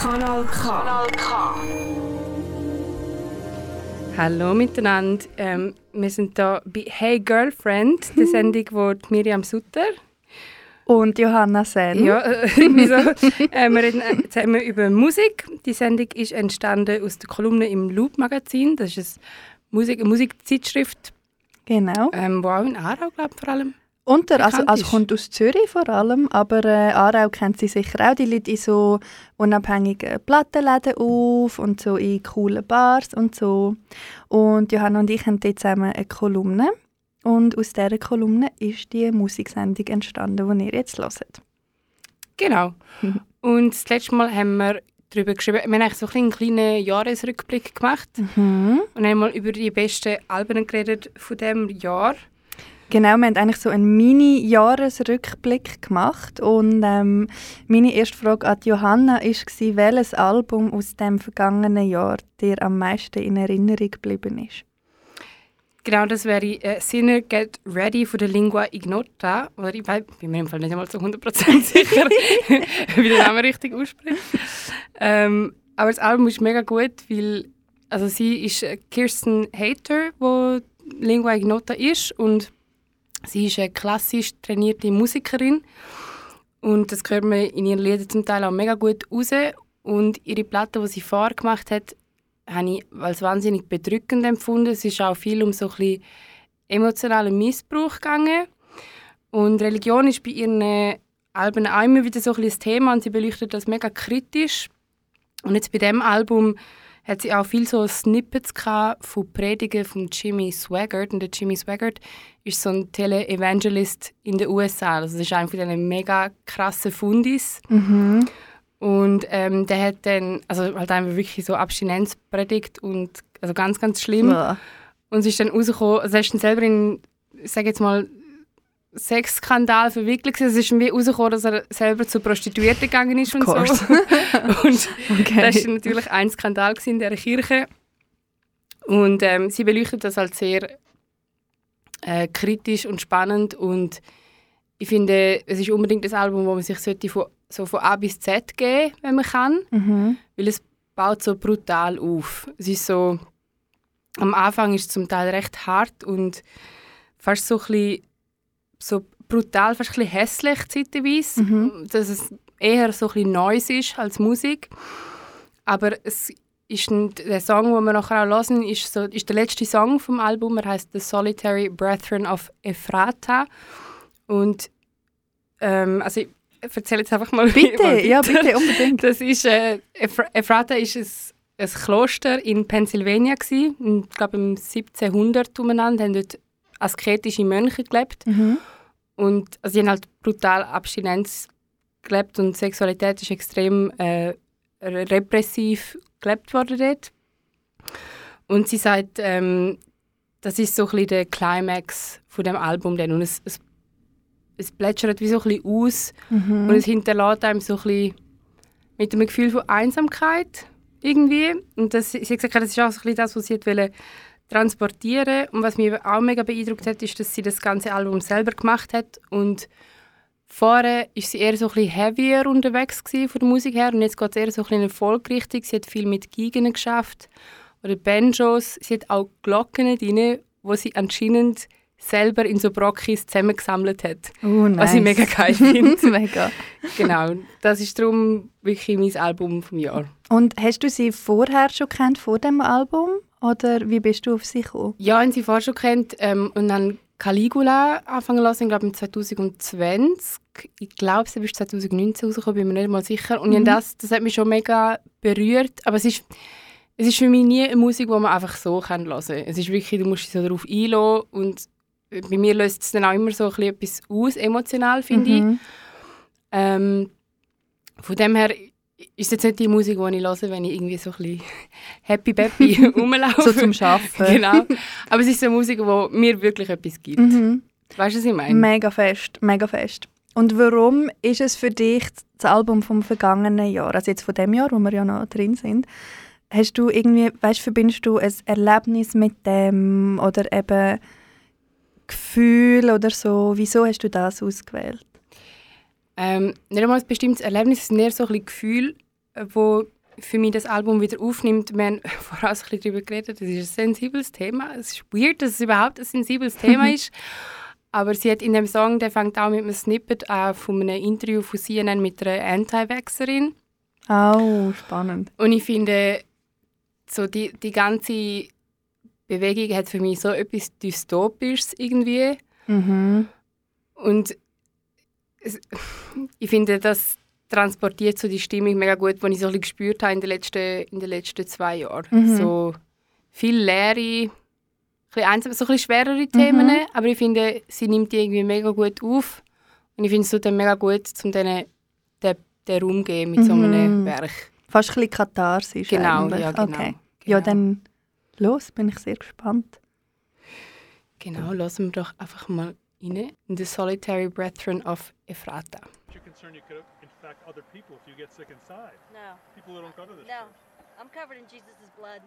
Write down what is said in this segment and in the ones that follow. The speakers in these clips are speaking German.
Kanal K. Kanal K. Hallo miteinander. Ähm, wir sind hier bei Hey Girlfriend, der Sendung, wo die Miriam Sutter Und Johanna Sen. ja, äh, irgendwie so. äh, wir reden äh, zusammen über Musik. Die Sendung ist entstanden aus der Kolumne im Loop Magazin. Das ist eine, Musik, eine Musikzeitschrift, Genau. ähm, wo auch in Aarau, glaube ich, vor allem. Unter, also, also kommt aus Zürich vor allem, aber äh, Aarau kennt sie sicher auch. Die liegt in so unabhängigen Plattenläden auf und so in coolen Bars und so. Und Johanna und ich haben dort zusammen eine Kolumne. Und aus dieser Kolumne ist die Musiksendung entstanden, die ihr jetzt hört. Genau. Und das letzte Mal haben wir darüber geschrieben, wir haben eigentlich so einen kleinen Jahresrückblick gemacht Mhm. und haben mal über die besten Alben geredet von diesem Jahr. Genau, wir haben eigentlich so einen Mini-Jahresrückblick gemacht und ähm, meine erste Frage an Johanna war, welches Album aus dem vergangenen Jahr dir am meisten in Erinnerung geblieben ist. Genau, das wäre äh, Sinner Get Ready von der Lingua Ignota. Oder ich bin mir im Fall nicht einmal so 100% sicher, wie der Name richtig ausspricht. Ähm, aber das Album ist mega gut, weil also sie ist äh, Kirsten Hater, wo Lingua Ignota ist und sie ist eine klassisch trainierte Musikerin und das hört man in ihren Liedern zum Teil auch mega gut raus und ihre Platte, die sie vorher gemacht hat, habe ich als wahnsinnig bedrückend empfunden. Es ist auch viel um so ein bisschen emotionalen Missbrauch gegangen. Und Religion ist bei ihren Alben auch immer wieder so ein bisschen das Thema und sie beleuchtet das mega kritisch. Und jetzt bei diesem Album hat sie auch viel so Snippets von Predigen von Jimmy Swaggart. Und der Jimmy Swaggart ist so ein Tele-Evangelist in den USA. Also das ist einer von diesen mega krassen Fundis. Mhm. Und ähm, der hat dann, also halt einfach wirklich so Abstinenz predigt und also ganz, ganz schlimm. Ja. Und es ist dann rausgekommen, also er ist dann selber in, ich sage jetzt mal, Sexskandal verwickelt. Es ist dann wie rausgekommen, dass er selber zur Prostituierten gegangen ist und so. und Okay. das war natürlich ein Skandal in dieser Kirche. Und ähm, sie beleuchtet das halt sehr äh, kritisch und spannend und ich finde, es ist unbedingt das Album, wo man sich sollte von, so von A bis Z geben wenn man kann, Mhm. weil es baut so brutal auf. Es ist so, am Anfang ist es zum Teil recht hart und fast so ein bisschen, so brutal, fast ein bisschen hässlich zeitweise, Mhm. dass es eher so ein bisschen Neues ist als Musik. Aber es ist ein, der Song, den wir nachher auch hören, ist, so, ist der letzte Song vom Album. Er heißt The Solitary Brethren of Ephrata. Und ähm, also ich erzähle jetzt einfach mal Bitte, ja, bitte, unbedingt. Das ist, äh, Ephr- Ephrata ist ein, ein Kloster in Pennsylvania gsi. Ich glaube im 1700 umeinander haben dort asketische Mönche gelebt Mhm. und also sie haben halt brutal Abstinenz gelebt und Sexualität ist extrem äh, re- repressiv gelebt worden dort. Und sie sagt, ähm, das ist so ein bisschen der Climax von dem Album dann. und es, es, es plätschert wie so ein bisschen aus Mhm. und es hinterlässt einem so ein bisschen mit einem Gefühl von Einsamkeit irgendwie. Und das, sie hat gesagt, das ist auch so ein bisschen das, was sie wollte transportieren Und was mich auch mega beeindruckt hat, ist, dass sie das ganze Album selber gemacht hat. Und vorher ist sie eher so ein bisschen heavier unterwegs gewesen von der Musik her und jetzt geht es eher so ein bisschen in Folkrichtung. Sie hat viel mit Gigen geschafft oder Banjos. Sie hat auch Glocken drin, wo sie anscheinend selber in so Brockis zusammengesammelt hat. Oh, nice. Was ich mega geil finde. mega. Genau, das ist darum wirklich mein Album vom Jahr. Und hast du sie vorher schon kennt vor dem Album? Oder wie bist du auf sie gekommen? Ja, haben sie vorher schon kennt ähm, und dann Caligula hören, ich glaube im 2020. Ich glaube, sie ist 2019 rausgekommen, bin mir nicht mal sicher. Und Mhm. das, das hat mich schon mega berührt. Aber es ist, es ist für mich nie eine Musik, die man einfach so hören kann. Es ist wirklich, du musst dich so darauf einlassen und bei mir löst es dann auch immer so ein bisschen etwas aus, emotional, finde ich. Mhm. Ähm, von dem her ist jetzt nicht die Musik, die ich höre, wenn ich irgendwie so ein bisschen happy peppy rumlaufe. So zum Schaffen. Genau. Aber es ist so eine Musik, die mir wirklich etwas gibt. Mhm. Weißt du, was ich meine? Mega fest, mega fest. Und warum ist es für dich das Album vom vergangenen Jahr, also jetzt von dem Jahr, wo wir ja noch drin sind, hast du irgendwie, weißt, verbindest du ein Erlebnis mit dem oder eben Gefühl oder so? Wieso hast du das ausgewählt? Ähm, nicht einmal ein bestimmtes Erlebnis, es ist eher so ein Gefühl. äh, wo für mich das Album wieder aufnimmt. Wir haben voraus ein bisschen darüber geredet, das ist ein sensibles Thema. Es ist weird, dass es überhaupt ein sensibles Thema ist. Aber sie hat in dem Song, der fängt auch mit einem Snippet an von einem Interview von CNN mit einer Anti-Vaxxerin. Oh, spannend. Und ich finde, so die, die ganze Bewegung hat für mich so etwas Dystopisches irgendwie. Mhm. Und ich finde, das transportiert so die Stimmung mega gut, die ich so ein bisschen gespürt habe in den letzten, in den letzten zwei Jahren. Mhm. So viel Leere, ein bisschen einsam, so ein bisschen schwerere Themen, aber ich finde, sie nimmt die irgendwie mega gut auf. Und ich finde es tut dann mega gut, um denen den, den Raum zu geben mit so einem Mhm. Werk. Fast ein bisschen katharsisch Genau, eigentlich. ja, genau. Okay. Ja, Genau. dann los, bin ich sehr gespannt. Genau, lassen wir doch einfach mal rein. In The Solitary Brethren of Ephrata. You're concerned you could infect other people if you get sick inside. No, People who don't go to this no. church. I'm covered in Jesus' blood.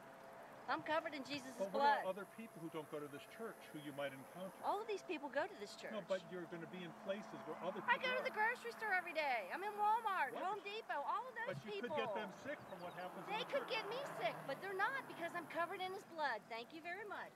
I'm covered in Jesus' But what blood. about other people who don't go to this church who you might encounter? All of these people go to this church. No, but you're going to be in places where other I people go to the grocery store every day. I'm in Walmart, What? Home Depot, all of those But you people. could get them sick from what happens They in the could church. get me sick, but they're not because I'm covered in his blood. Thank you very much.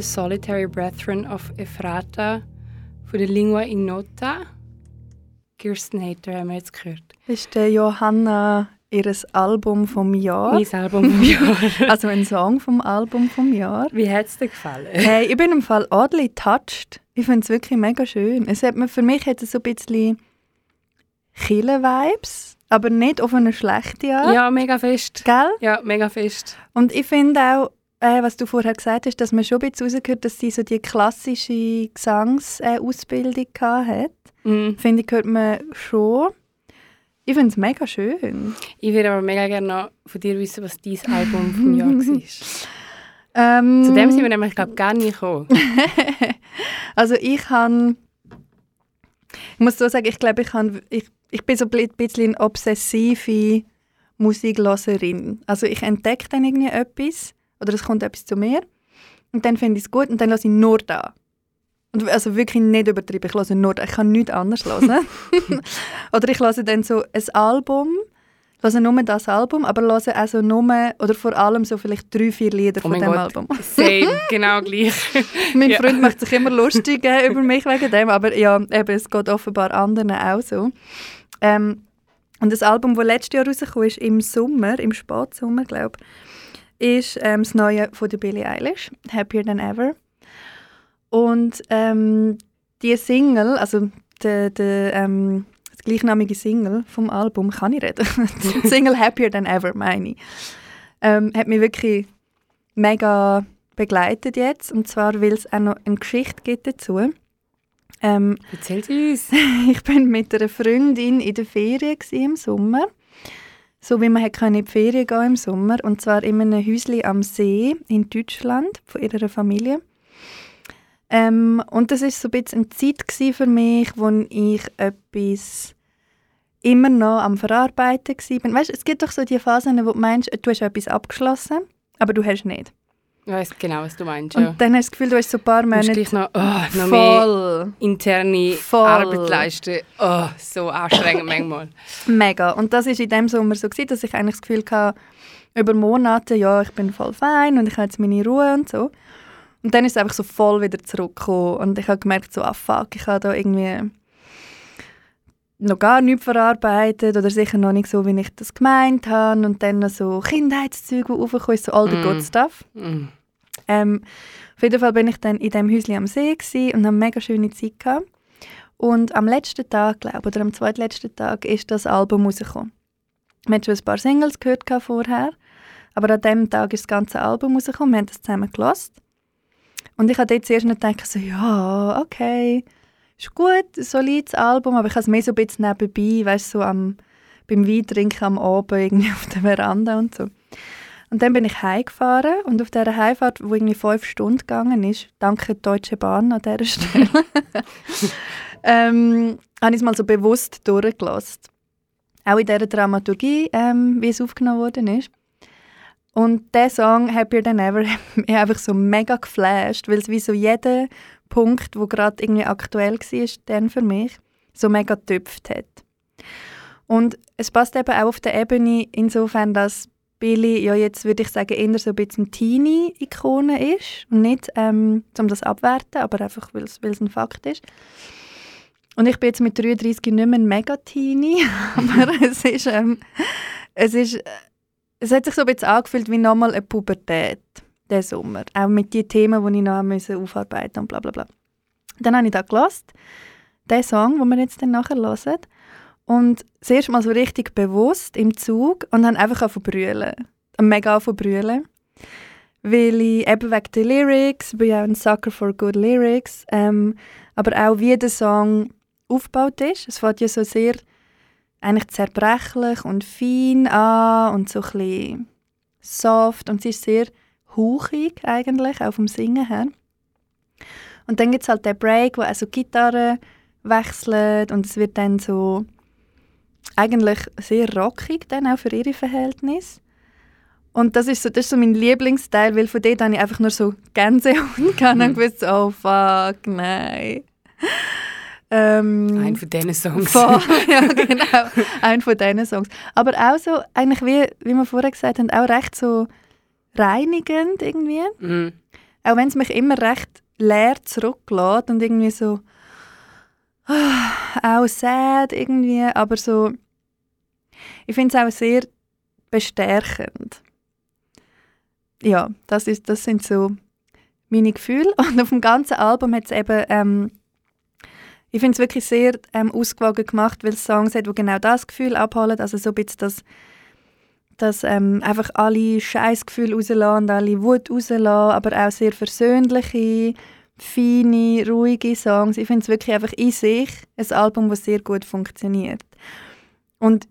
The Solitary Brethren of Ephrata von der Lingua Ignota. Kirsten Hater haben wir jetzt gehört. Ist der Johanna ihr Album vom Jahr? Mein Album vom Jahr. Also ein Song vom Album vom Jahr. Wie hat es dir gefallen? Hey, ich bin im Fall oddly touched. Ich finde es wirklich mega schön. Es hat mir, für mich hat es so ein bisschen Kille-Vibes, aber nicht auf eine schlechte Art. Ja, mega fest. Gell? Ja, mega fest. Und ich finde auch, äh, was du vorher gesagt hast, dass man schon ein bisschen rausgehört, dass sie so die klassische Gesangsausbildung hat. Mm. Finde ich, hört man schon. Ich finde es mega schön. Ich würde aber mega gerne noch von dir wissen, was dein Album vom Jahr war. Ähm, Zu dem sind wir nämlich, glaube gar nicht gekommen. Also ich habe, ich muss so sagen, ich glaube, ich, ich, ich bin so ein bisschen eine obsessive Musikloserin. Also ich entdecke dann irgendwie etwas oder es kommt etwas zu mir und dann finde ich es gut und dann lasse ich nur da. Und also wirklich nicht übertrieben, ich lasse nur da. Ich kann nichts anderes hören. oder ich lasse dann so ein Album, lasse nur das Album, aber lasse also nur oder vor allem so vielleicht drei, vier Lieder Oh von dem Gott. Album. Same, genau gleich. Mein Ja. Freund macht sich immer lustig äh, über mich wegen dem, aber ja, eben, es geht offenbar anderen auch so. Ähm, und das Album, das letztes Jahr rausgekommen ist, im Sommer, im Spätsommer, glaube ich, ist ähm, das neue von der Billie Eilish, «Happier Than Ever». Und ähm, die Single, also der, der, ähm, das gleichnamige Single vom Album, kann ich reden? die Single «Happier Than Ever», meine ich, ähm, hat mich wirklich mega begleitet jetzt. Und zwar, weil es auch noch eine Geschichte gibt dazu. Ähm, Erzähl sie uns. ich bin mit einer Freundin in der Ferien im Sommer. So wie man hat in die Ferien gehen im Sommer. Und zwar in einem Häuschen am See in Deutschland von ihrer Familie. Ähm, und das ist so ein bisschen eine Zeit für mich, wo ich etwas immer noch am Verarbeiten war. Weißt, es gibt doch so die Phasen, wo du meinst, du hast etwas abgeschlossen, aber du hast nicht. Ich weiss genau, was du meinst. Und Ja. dann hast du das Gefühl, du hast so ein paar Monate noch, oh, noch voll, interne Voll. Arbeit leisten. Oh, so anstrengend manchmal. mega. Und das war in dem Sommer so, gewesen, dass ich eigentlich das Gefühl hatte, über Monate, ja, ich bin voll fein und ich habe jetzt meine Ruhe und so. Und dann ist es einfach so voll wieder zurückgekommen und ich habe gemerkt, so, ah fuck, ich habe da irgendwie noch gar nichts verarbeitet oder sicher noch nicht so, wie ich das gemeint habe. Und dann noch so Kindheitszüge, die aufgekommen ist, so all the Mm. good stuff. Mm. Ähm, auf jeden Fall bin ich dann in diesem Häuschen am See und habe mega schöne Zeit gehabt. Und am letzten Tag, glaube oder am zweitletzten Tag, ist das Album rausgekommen. Wir hatten schon ein paar Singles gehört vorher, aber an diesem Tag ist das ganze Album rausgekommen. Wir haben das zusammen gelost. Und ich habe dort zuerst noch gedacht, so, ja, okay, ist gut, solides Album, aber ich habe es mehr so ein bisschen nebenbei, weißt du, so am, beim Weintrinken am Abend irgendwie auf der Veranda und so. Und dann bin ich heimgefahren und auf dieser Heimfahrt, wo irgendwie fünf Stunden gegangen ist, danke Deutsche Bahn an dieser Stelle, ähm, habe ich es mal so bewusst durchgelassen. Auch in dieser Dramaturgie, ähm, wie es aufgenommen worden ist. Und der Song «Happier Than Ever» hat mich einfach so mega geflasht, weil es wie so jeder Punkt, wo gerade irgendwie aktuell war, dann für mich, so mega getöpft hat. Und es passt eben auch auf der Ebene insofern, dass Billy ja jetzt, würde ich sagen, eher so ein bisschen Teenie-Ikone ist und nicht, ähm, um das abwerten, aber einfach, weil es ein Fakt ist. Und ich bin jetzt mit 33 nicht mehr ein Mega-Teenie, aber es ist, ähm, es ist, äh, es hat sich so ein bisschen angefühlt wie nochmal eine Pubertät, der Sommer. Auch mit den Themen, die ich noch müssen aufarbeiten und bla bla bla. Dann habe ich da gelassen, den Song, den wir jetzt dann nachher hören. Und das erste Mal so richtig bewusst im Zug und dann einfach angefangen zu brüllen. Mega angefangen zu brüllen. Weil ich eben wegen der Lyrics, bin ja ein Sucker for good Lyrics, ähm, aber auch wie der Song aufgebaut ist. Es fängt ja so sehr eigentlich zerbrechlich und fein an und so ein soft und es ist sehr hauchig eigentlich, auch vom Singen her. Und dann gibt es halt den Break, wo also Gitarre wechselt und es wird dann so eigentlich sehr rockig dann auch für ihre Verhältnisse. Und das ist so, das ist so mein Lieblingsteil, weil von dort habe ich einfach nur so Gänsehaut gehabt und gewusst, oh fuck, nein. Ähm, Ein von diesen Songs. Voll, ja, genau. Ein von diesen Songs. Aber auch so, eigentlich wie, wie wir vorher gesagt haben, auch recht so reinigend irgendwie. Mm. auch wenn es mich immer recht leer zurücklässt und irgendwie so auch sad irgendwie, aber so ich finde es auch sehr bestärkend. Ja, das, ist, das sind so meine Gefühle. Und auf dem ganzen Album hat es eben, ähm, ich finde es wirklich sehr ähm, ausgewogen gemacht, weil es Songs hat, die genau das Gefühl abholen. Also so ein bisschen das, das ähm, einfach alle Scheißgefühle rauslassen und alle Wut rauslassen, aber auch sehr versöhnliche, feine, ruhige Songs. Ich finde es wirklich einfach in sich ein Album, das sehr gut funktioniert. Und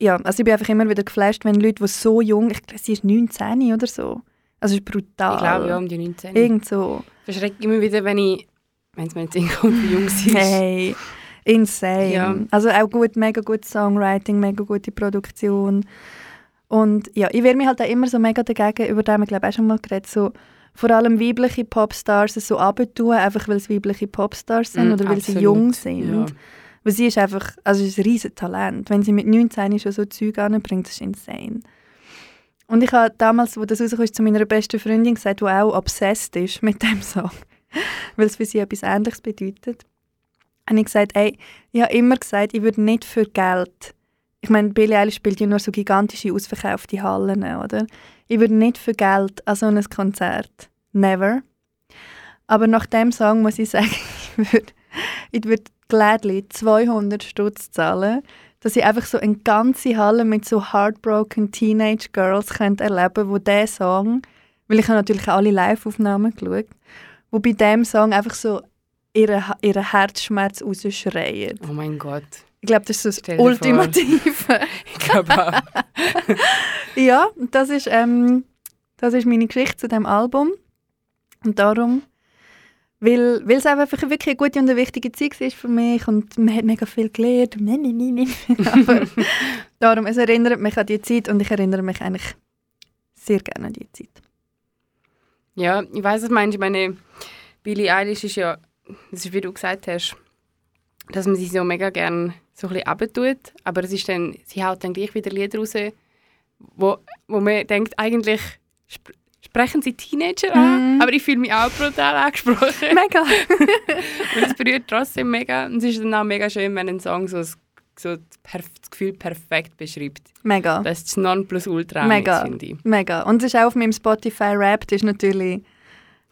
ja, also ich bin einfach immer wieder geflasht, wenn Leute, die so jung, ich glaube, sie ist 19 oder so. Also ist brutal. Ich glaube, ja, um die 19. Irgend so. Verschreckt immer wieder, wenn ich, wenn es mir jetzt wie jung ist. Hey, insane. Ja. Also auch gut, mega gutes Songwriting, mega gute Produktion. Und ja, ich wehre mich halt auch immer so mega dagegen, über den wir glaube ich auch schon mal geredet, so vor allem weibliche Popstars so abtun, einfach weil es weibliche Popstars sind Mm, oder weil sie absolut. jung sind. Ja. Weil sie ist einfach, also sie ist ein riesen Talent. Wenn sie mit 19 schon so Zeug anbringt, ist insane. Und ich habe damals, wo das rauskam, zu meiner besten Freundin gesagt, die auch obsessed ist mit dem Song, weil es für sie etwas Ähnliches bedeutet. Und ich gesagt, ey, ich habe immer gesagt, ich würde nicht für Geld, ich meine, Billie Eilish spielt ja nur so gigantische, ausverkaufte Hallen, oder? Ich würde nicht für Geld an so ein Konzert. Never. Aber nach dem Song muss ich sagen, ich würde ich gladly 200 Stutz zahlen, dass ich einfach so eine ganze Halle mit so heartbroken Teenage Girls könnte erleben wo dieser Song, weil ich habe natürlich alle Live-Aufnahmen geschaut, wo bei diesem Song einfach so ihren, ihren Herzschmerz rausschreien. Oh mein Gott. Ich glaube, das ist das. Ultimative. Ich glaube auch. ja, das ist, ähm, das ist meine Geschichte zu dem Album. Und darum, weil, weil es einfach wirklich eine gute und eine wichtige Zeit ist für mich und man hat mega viel gelernt. Aber darum, es erinnert mich an die Zeit und ich erinnere mich eigentlich sehr gerne an die Zeit. Ja, ich weiß, was du meinst. Ich meine, Billie Eilish ist ja, das ist wie du gesagt hast, dass man sie so mega gerne so ein bisschen abtut, aber es ist dann, sie haut dann gleich wieder Lieder raus, wo, wo man denkt, eigentlich sp sprechen sie Teenager an, Mhm. aber ich fühle mich auch brutal angesprochen. Mega! Und es berührt trotzdem mega. Und es ist dann auch mega schön, wenn ein Song so, das- so das, Gefühl perfekt beschreibt. Mega. Das ist das Nonplusultra, Mega. finde ich. Mega. Und es ist auch auf meinem Spotify Rap, das ist natürlich.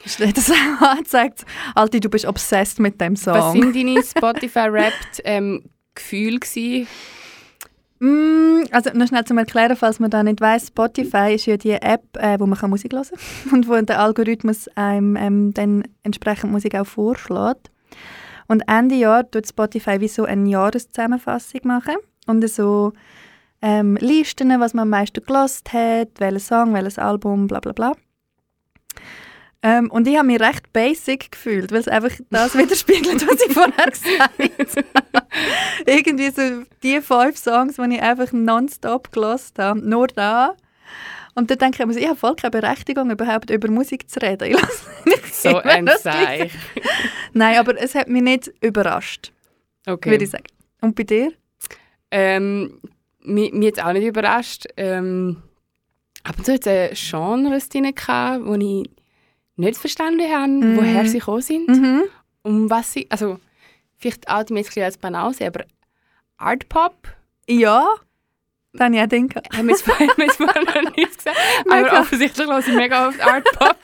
Das angezeigt? Alter, du bist obsessed mit dem Song. Was sind deine Spotify-Rapped ähm, Gefühle gewesen? Mm, also noch schnell zum Erklären, falls man da nicht weiß, Spotify ist ja die App, äh, wo man kann Musik hören kann und wo der Algorithmus einem ähm, dann entsprechend Musik auch vorschlägt. Und Ende Jahr tut Spotify wie so eine Jahreszusammenfassung machen und so ähm, Listen, was man am meisten gelost hat, welchen Song, welches Album, bla bla bla. Ähm, und ich habe mich recht basic gefühlt, weil es einfach das widerspiegelt, was ich vorher gesagt habe. Irgendwie so die fünf Songs, die ich einfach nonstop gelost habe, nur da. Und dann denke ich mir, so, ich habe voll keine Berechtigung, überhaupt über Musik zu reden. Ich lasse nicht So ein Seich. Nein, aber es hat mich nicht überrascht, Okay. würde ich sagen. Und bei dir? Ähm, mich, mich jetzt auch nicht überrascht. Ähm, ab und zu hat es Genres drin, wo ich nicht verstanden habe, Mhm. woher sie gekommen sind. Mhm. Um was sie, also vielleicht auch die bisschen als banal sehen, aber Art Pop Ja, dann ja denke. haben wir jetzt vorher haben noch nicht gesagt. Aber offensichtlich höre ich mega oft Art Pop.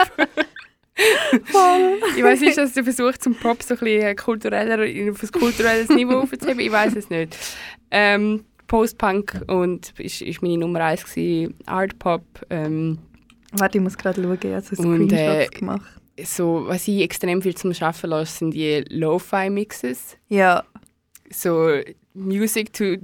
Voll. Ich weiß nicht, dass du versucht, zum Pop so ein bisschen kultureller, auf ein kulturelles Niveau aufzuheben. Ich weiß es nicht. Ähm, Post-Punk und ist, ist meine Nummer eins gewesen. Art Pop. Ähm, Warte, ich muss gerade schauen, ich habe so Und, Screenshots äh, gemacht. so, was ich extrem viel zum Schaffen lasse, sind die Lo-Fi-Mixes. Ja, So Music to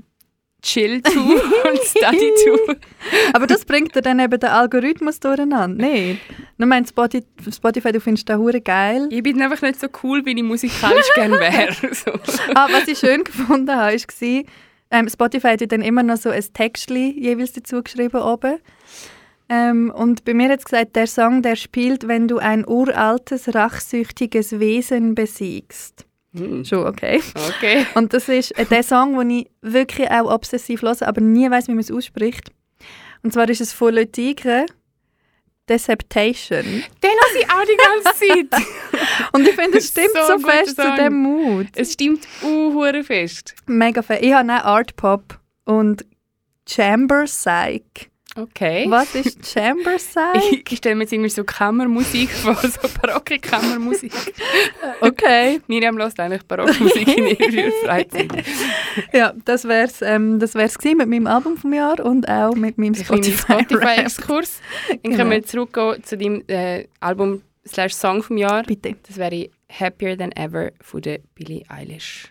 chill to und study to. aber das bringt dir dann eben den Algorithmus durcheinander. Nein. Nur mein Spotify, Spotify, du findest das hure geil. Ich bin einfach nicht so cool, wie ich musikalisch gerne wäre. So. Ah, was ich schön gefunden habe, war, ähm, Spotify hat dann immer noch so ein Textli jeweils dazu geschrieben oben. Ähm, und bei mir hat es gesagt, der Song, der spielt, wenn du ein uraltes, rachsüchtiges Wesen besiegst. Hm, Schon okay. Okay. Und das ist äh, der Song, den ich wirklich auch obsessiv höre, aber nie weiß, wie man es ausspricht. Und zwar ist es von Le Tigre, Deceptation. Den lasse ich auch die ganze Zeit. Und ich finde, es stimmt So so, fest zu Song. dem Mut. es stimmt uh, fest. Mega fest. Ich habe auch Art Pop und Chamber Psych. Okay. Was ist Chamber Psych? Ich stelle mir jetzt irgendwie so Kammermusik vor, so barocke Kammermusik. Okay. Miriam hört eigentlich Barockmusik in ihrer Freizeit. Ja, das wär's, ähm, das wär's mit meinem Album vom Jahr und auch mit meinem Ein kleiner Spotify. Spotify-Exkurs. Dann Genau. können wir zurückgehen zu deinem äh, Album slash Song vom Jahr. Bitte. Das wäre Happier Than Ever von der Billie Eilish.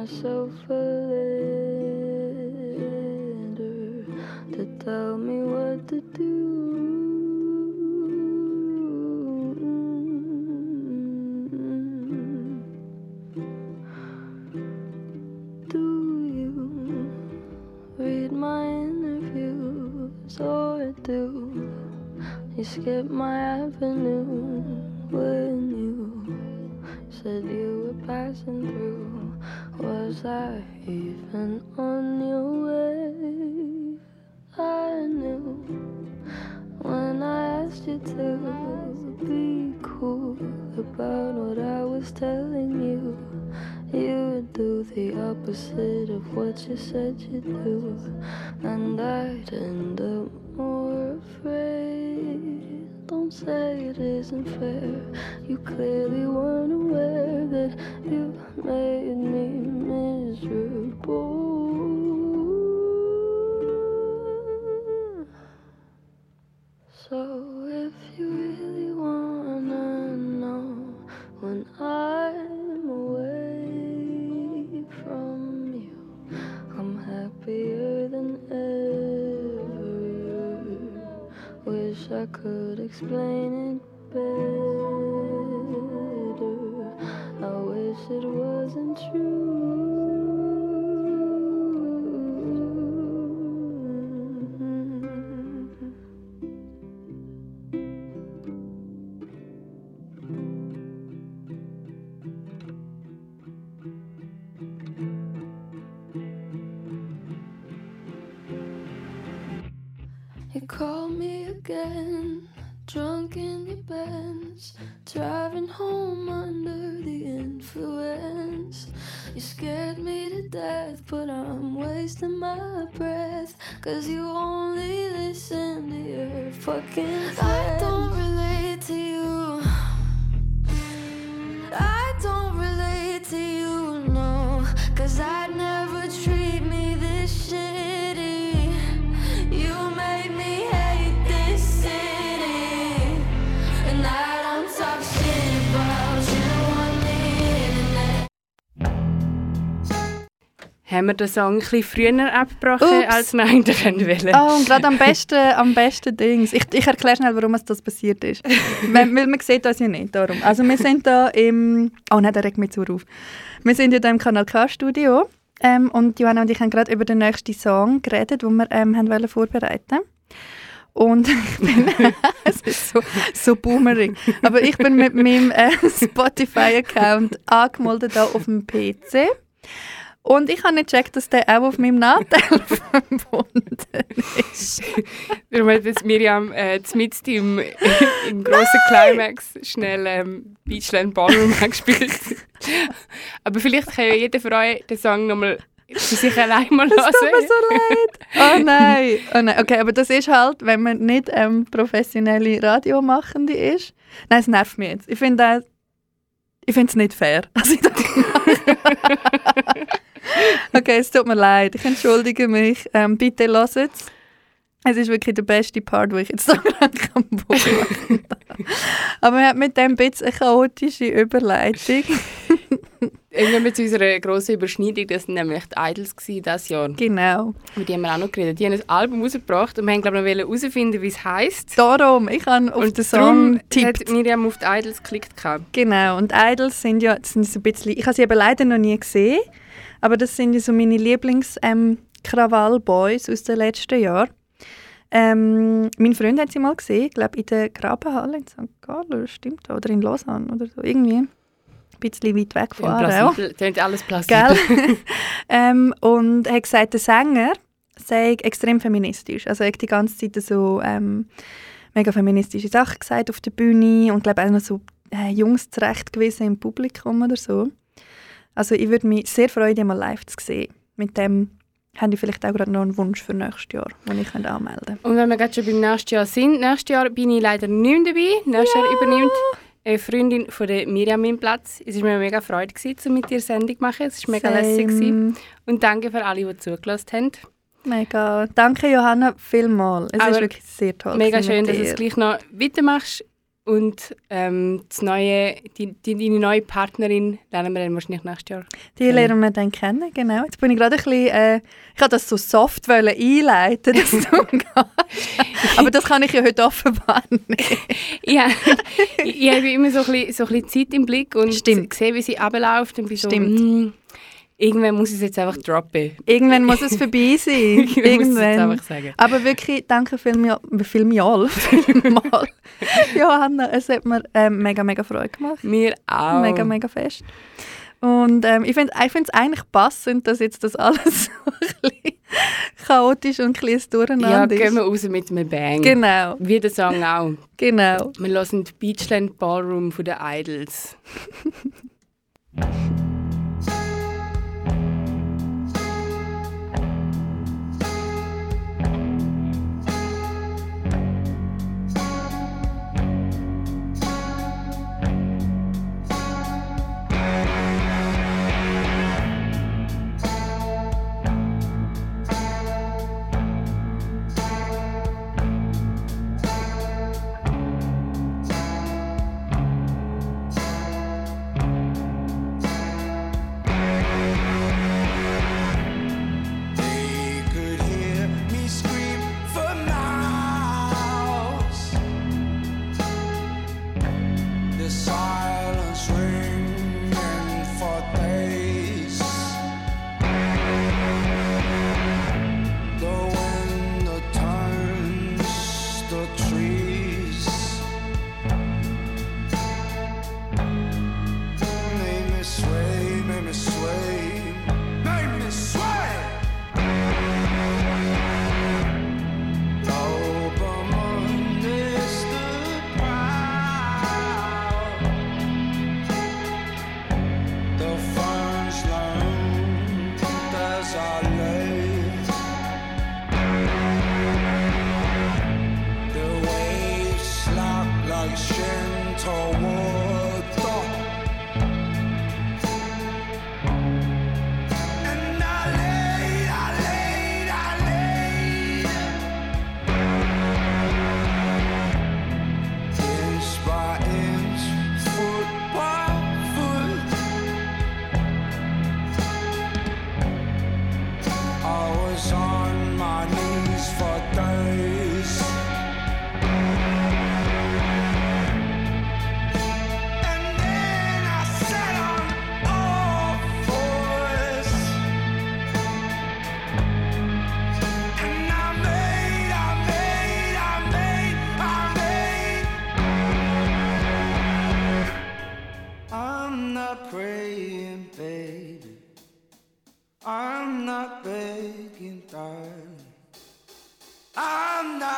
myself a more afraid. Don't say it isn't fair. You clearly weren't aware that you made me You call me again, drunk in your Benz, driving home under the influence. You scared me to death, but I'm wasting my breath. Cause you only listen to your fucking friends. I don't relate to you. I don't relate to you, no. Cause I'd never Haben wir den Song ein bisschen früher abgebrochen, Ups. als wir eigentlich wollen? Oh, und gerade am besten, am besten Dings. Ich, ich erkläre schnell, warum es das passiert ist. weil, weil man sieht das ja nicht, darum. Also wir sind da im... Oh nein, der regt mich zu auf. Wir sind ja da im Kanal K-Studio ähm, und Johanna und ich haben gerade über den nächsten Song geredet, den wir ähm, haben wollen vorbereiten und ich bin, es ist so, so boomerig, aber ich bin mit meinem äh, Spotify-Account angemeldet da auf dem PC und ich habe nicht gecheckt, dass der auch auf meinem Nachteil verbunden ist. Wir haben jetzt Miriam äh, mit im, im grossen Climax schnell ähm, Beachland Ballroom gespielt. Aber vielleicht kann ja jeder von euch den Song nochmal für sich allein mal hören. Es tut mir so leid. Oh nein. oh nein. Okay, aber das ist halt, wenn man nicht ähm, professionelle Radiomachende ist. Nein, es nervt mich jetzt. Ich finde es nicht fair. Also ich das. okay, es tut mir leid. Ich entschuldige mich. Ähm, bitte lasst es. Es ist wirklich der beste Part, wo ich jetzt da gerade machen darf. Aber wir haben mit dem ein bisschen eine chaotische Überleitung. Irgendwann zu unserer grossen Überschneidung, das waren nämlich die Idols dieses Jahr. Genau. Mit denen haben wir auch noch geredet. Die haben ein Album rausgebracht und wir haben, glaube ich, noch herausfinden, wie es heisst. Darum, ich habe auf Und den Song tippt. hat Miriam auf die Idols geklickt. gehabt. Genau, und Idols sind ja sind so ein bisschen, ich habe sie eben leider noch nie gesehen, aber das sind ja so meine Lieblings-Krawall-Boys aus den letzten Jahren. Ähm, mein Freund hat sie mal gesehen, ich glaube in der Grabenhalle in St. Gallen, stimmt das? Oder in Lausanne oder so, irgendwie. Ein bisschen weit weg von Aarau. Klingt alles plausibel. Ähm, und er hat gesagt, der Sänger sei extrem feministisch. Also er hat die ganze Zeit so ähm, mega feministische Sachen gesagt auf der Bühne und glaube auch noch so äh, Jungs zurecht gewesen im Publikum oder so. Also ich würde mich sehr freuen, ihn mal live zu sehen. Mit dem haben die vielleicht auch gerade noch einen Wunsch für nächstes Jahr, den ich könnte anmelden Und wenn wir gerade schon beim nächsten Jahr sind, nächstes Jahr bin ich leider nicht mehr dabei. Nächstes Jahr übernimmt eine Freundin von der Miriam meinen Platz. Es war mir mega Freude, gewesen, mit dir Sendung zu machen. Es war mega lässig. gewesen. Und danke für alle, die zugelassen haben. Mega. Danke Johanna vielmals. Es ist wirklich sehr toll. Mega schön, dass du es gleich noch weitermachst. Und ähm, das neue, die, die, deine neue Partnerin lernen wir dann wahrscheinlich nächstes Jahr. Die lernen wir dann kennen, genau. Jetzt bin ich gerade ein bisschen, äh, ich wollte das so soft einleiten, dass du. Aber das kann ich ja heute offenbar nicht. Ja, ich, ich habe immer so ein, bisschen, so ein bisschen Zeit im Blick und Stimmt. sehe, wie sie abläuft und bin so, Stimmt. mm, irgendwann muss ich es jetzt einfach droppen. Irgendwann muss es vorbei sein. Irgendwann muss Irgendwann. einfach sagen. Aber wirklich, danke vielmals. Vielmals. vielmals. Johanna, es hat mir ähm, mega, mega Freude gemacht. Mir auch. Mega, mega fest. Und ähm, ich finde ich es eigentlich passend, dass jetzt das alles so ein bisschen chaotisch und ein bisschen Ja, durcheinander gehen ist. wir raus mit einem Bang. Genau, Wie der Song auch. genau. Wir hören die Beachland Ballroom von den Idols.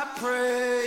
I pray.